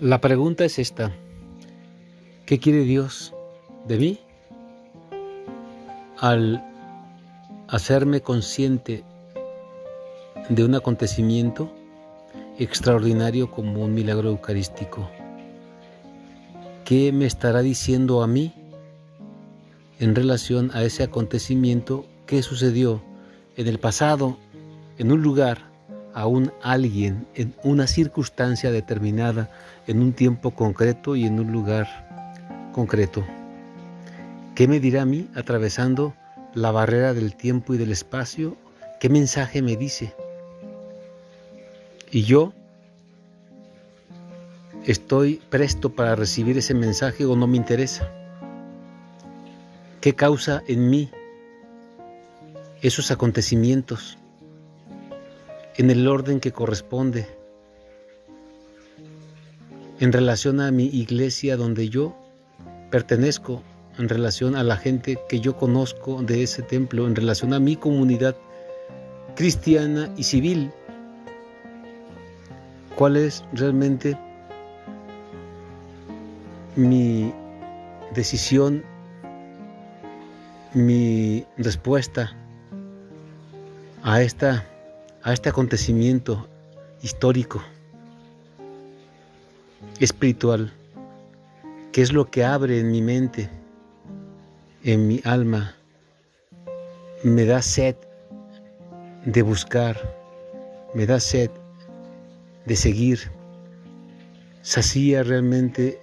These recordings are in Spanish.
La pregunta es esta. ¿Qué quiere Dios de mí? Al hacerme consciente de un acontecimiento extraordinario como un milagro eucarístico. ¿Qué me estará diciendo a mí en relación a ese acontecimiento que sucedió en el pasado, en un lugar, a un alguien, en una circunstancia determinada, en un tiempo concreto y en un lugar concreto? ¿Qué me dirá a mí atravesando la barrera del tiempo y del espacio? ¿Qué mensaje me dice? Y yo estoy presto para recibir ese mensaje o no me interesa. ¿Qué causa en mí esos acontecimientos en el orden que corresponde en relación a mi iglesia donde yo pertenezco, en relación a la gente que yo conozco de ese templo, en relación a mi comunidad cristiana y civil? ¿Cuál es realmente mi decisión, mi respuesta a, esta, a este acontecimiento histórico, espiritual, que es lo que abre en mi mente, en mi alma, me da sed de buscar, me da sed de seguir, sacía realmente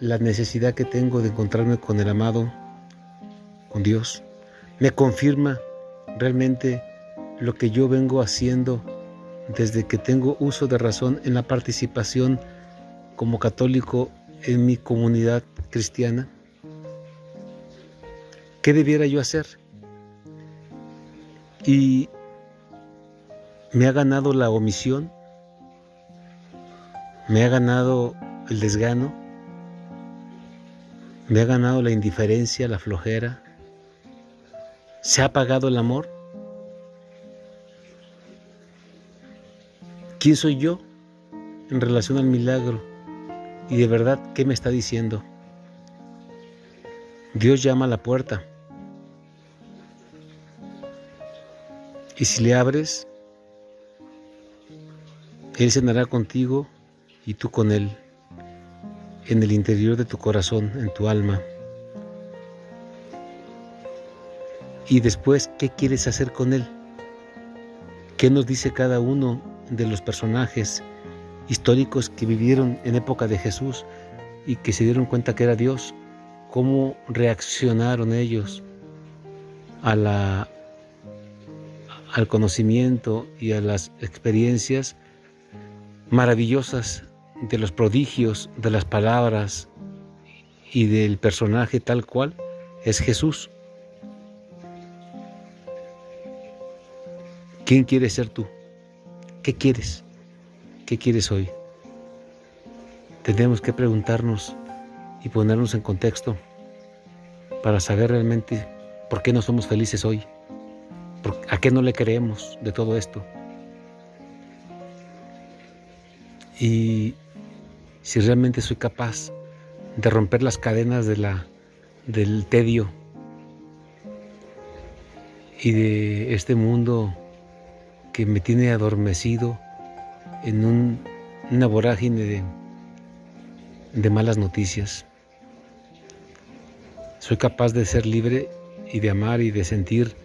la necesidad que tengo de encontrarme con el amado, con Dios. Me confirma realmente lo que yo vengo haciendo desde que tengo uso de razón en la participación como católico en mi comunidad cristiana. ¿Qué debiera yo hacer? Y me ha ganado la omisión, me ha ganado el desgano, me ha ganado la indiferencia, la flojera, se ha apagado el amor. ¿Quién soy yo en relación al milagro? Y de verdad, ¿qué me está diciendo? Dios llama a la puerta. Y si le abres, Él cenará contigo y tú con Él, en el interior de tu corazón, en tu alma. Y después, ¿qué quieres hacer con Él? ¿Qué nos dice cada uno de los personajes históricos que vivieron en época de Jesús y que se dieron cuenta que era Dios? ¿Cómo reaccionaron ellos a la, al conocimiento y a las experiencias maravillosas de los prodigios, de las palabras y del personaje tal cual es Jesús. ¿Quién quieres ser tú? ¿Qué quieres? ¿Qué quieres hoy? Tenemos que preguntarnos y ponernos en contexto para saber realmente por qué no somos felices hoy, a qué no le creemos de todo esto. Y si realmente soy capaz de romper las cadenas del tedio y de este mundo que me tiene adormecido en una vorágine de, malas noticias. Soy capaz de ser libre y de amar y de sentir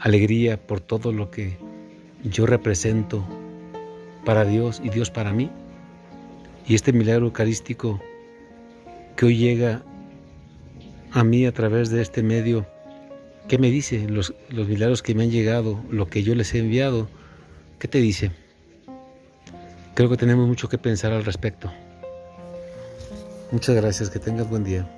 alegría por todo lo que yo represento para Dios y Dios para mí. Y este milagro eucarístico que hoy llega a mí a través de este medio, ¿qué me dice? Los, los milagros que me han llegado, lo que yo les he enviado, ¿qué te dice? Creo que tenemos mucho que pensar al respecto. Muchas gracias, que tengas buen día.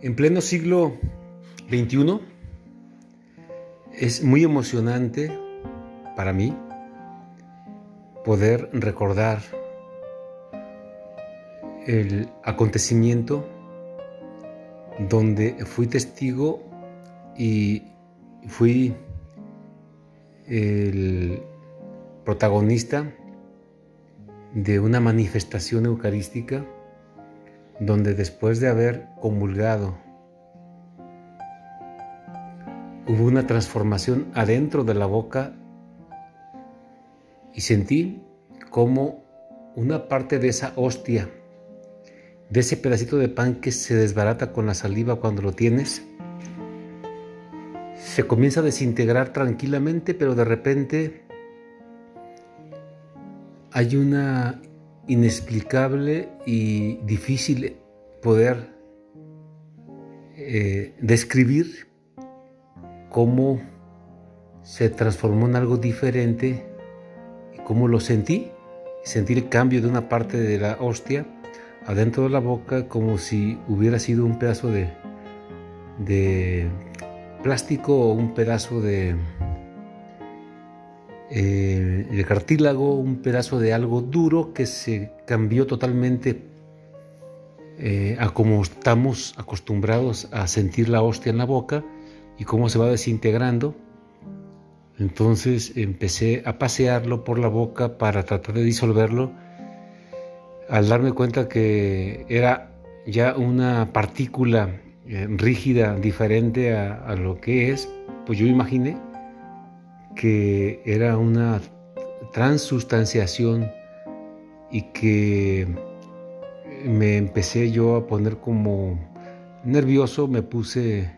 En pleno siglo XXI es muy emocionante para mí poder recordar el acontecimiento donde fui testigo y fui el protagonista de una manifestación eucarística donde después de haber comulgado hubo una transformación adentro de la boca y sentí como una parte de esa hostia, de ese pedacito de pan que se desbarata con la saliva cuando lo tienes, se comienza a desintegrar tranquilamente, pero de repente hay una inexplicable y difícil poder eh, describir cómo se transformó en algo diferente cómo lo sentí. Sentí el cambio de una parte de la hostia adentro de la boca como si hubiera sido un pedazo de, de plástico o un pedazo de, eh, cartílago, un pedazo de algo duro que se cambió totalmente eh, a como estamos acostumbrados a sentir la hostia en la boca y cómo se va desintegrando. Entonces empecé a pasearlo por la boca para tratar de disolverlo. Al darme cuenta que era ya una partícula eh, rígida, diferente a, lo que es, pues yo imaginé que era una transustanciación y que me empecé yo a poner como nervioso, me puse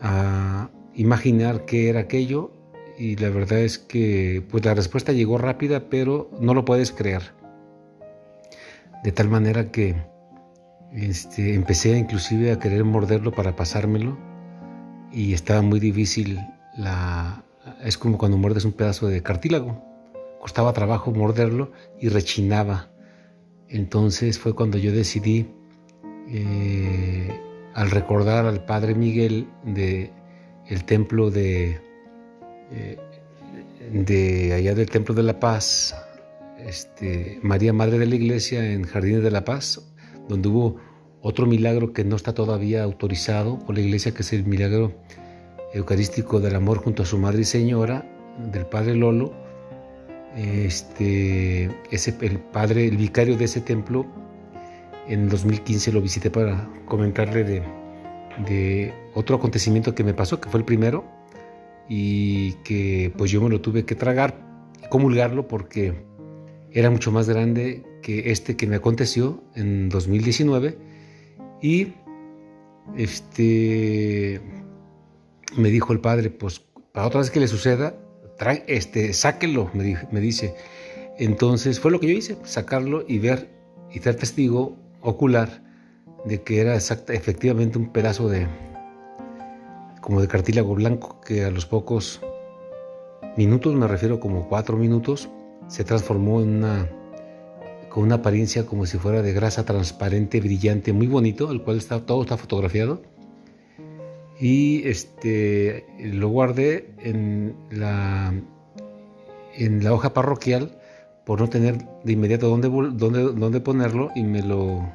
a imaginar qué era aquello y la verdad es que pues la respuesta llegó rápida, pero no lo puedes creer. De tal manera que este, empecé inclusive a querer morderlo para pasármelo y estaba muy difícil la... Es como cuando muerdes un pedazo de cartílago. Costaba trabajo morderlo y rechinaba. Entonces fue cuando yo decidí, eh, al recordar al Padre Miguel de el templo de, eh, de allá del Templo de la Paz, este, María Madre de la Iglesia en Jardines de la Paz, donde hubo otro milagro que no está todavía autorizado por la iglesia, que es el milagro eucarístico del amor junto a su Madre y Señora, del Padre Lolo. Este, el padre, el vicario de ese templo, en 2015 lo visité para comentarle de otro acontecimiento que me pasó, que fue el primero, y que pues yo me lo tuve que tragar, comulgarlo porque era mucho más grande que este que me aconteció en 2019 y este me dijo el padre, pues para otra vez que le suceda, este, sáquelo, me, dice. Entonces fue lo que yo hice, sacarlo y ver y ser testigo ocular de que era exacta, efectivamente un pedazo de como de cartílago blanco que a los pocos minutos, me refiero como cuatro minutos, se transformó en una con una apariencia como si fuera de grasa transparente, brillante, muy bonito, el cual está, todo está fotografiado. Y este, lo guardé en la, en la hoja parroquial por no tener de inmediato dónde, dónde, dónde ponerlo y me lo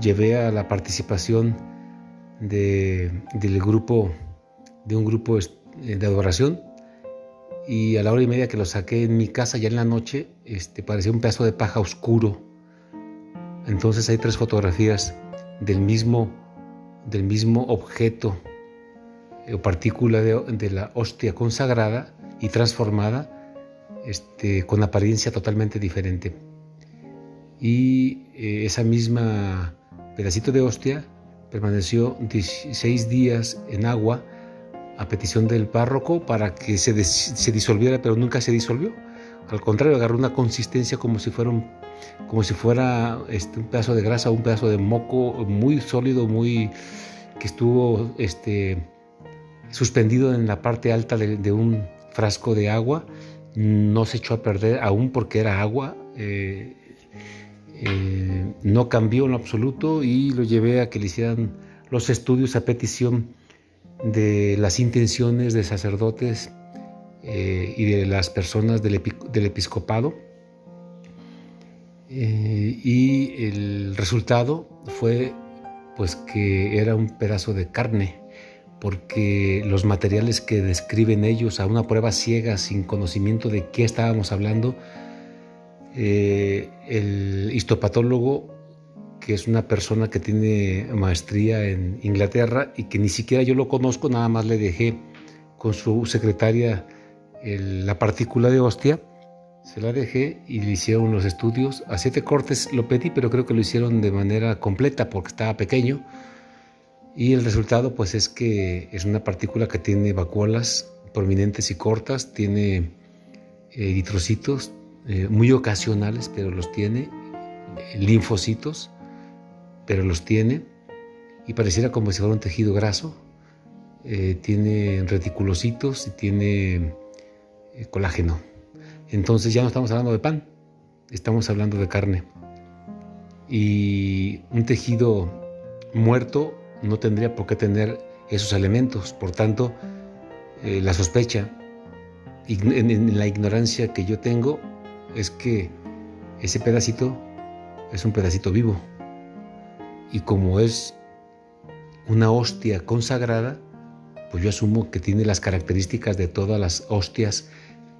llevé a la participación de, del grupo, de un grupo de adoración y a la hora y media que lo saqué en mi casa ya en la noche, este, parecía un pedazo de paja oscuro. Entonces hay tres fotografías del mismo, del mismo objeto eh, o partícula de, la hostia consagrada y transformada este, con apariencia totalmente diferente. Y eh, esa misma pedacito de hostia permaneció 16 días en agua a petición del párroco para que se, se disolviera, pero nunca se disolvió. Al contrario, agarró una consistencia como si fuera un, como si fuera este, un pedazo de grasa, un pedazo de moco muy sólido, muy que estuvo este, suspendido en la parte alta de, un frasco de agua. No se echó a perder aún porque era agua. Eh, eh, no cambió en absoluto y lo llevé a que le hicieran los estudios a petición de las intenciones de sacerdotes eh, y de las personas del, episcopado. Eh, y el resultado fue pues que era un pedazo de carne, porque los materiales que describen ellos a una prueba ciega, sin conocimiento de qué estábamos hablando, eh, el histopatólogo, que es una persona que tiene maestría en Inglaterra y que ni siquiera yo lo conozco, nada más le dejé con su secretaria la partícula de hostia, se la dejé y le hicieron los estudios. A siete cortes lo pedí, pero creo que lo hicieron de manera completa porque estaba pequeño. Y el resultado pues es que es una partícula que tiene vacuolas prominentes y cortas, tiene eh, eritrocitos eh, muy ocasionales, pero los tiene, linfocitos, pero los tiene, y pareciera como si fuera un tejido graso. Eh, tiene reticulocitos y tiene colágeno. Entonces ya no estamos hablando de pan, estamos hablando de carne. Y un tejido muerto no tendría por qué tener esos elementos. Por tanto, eh, la sospecha, en, la ignorancia que yo tengo, es que ese pedacito es un pedacito vivo. Y como es una hostia consagrada, pues yo asumo que tiene las características de todas las hostias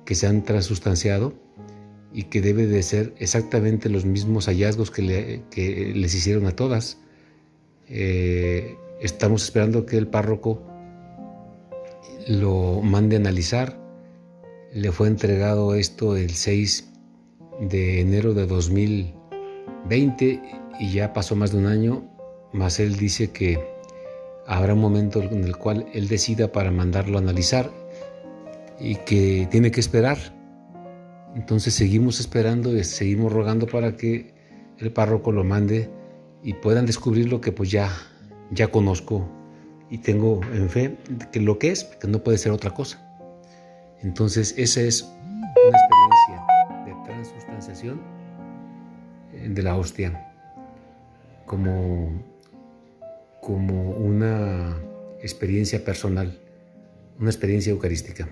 que se han transustanciado y que debe de ser exactamente los mismos hallazgos que, les hicieron a todas. Eh, estamos esperando que el párroco lo mande a analizar. Le fue entregado esto el 6 de enero de 2020 y ya pasó más de un año, más él dice que habrá un momento en el cual él decida para mandarlo a analizar y que tiene que esperar. Entonces seguimos esperando y seguimos rogando para que el párroco lo mande y puedan descubrir lo que pues ya, ya conozco y tengo en fe que lo que es, que no puede ser otra cosa. Entonces esa es una experiencia de transustanciación eh, de la hostia como, como una experiencia personal, una experiencia eucarística.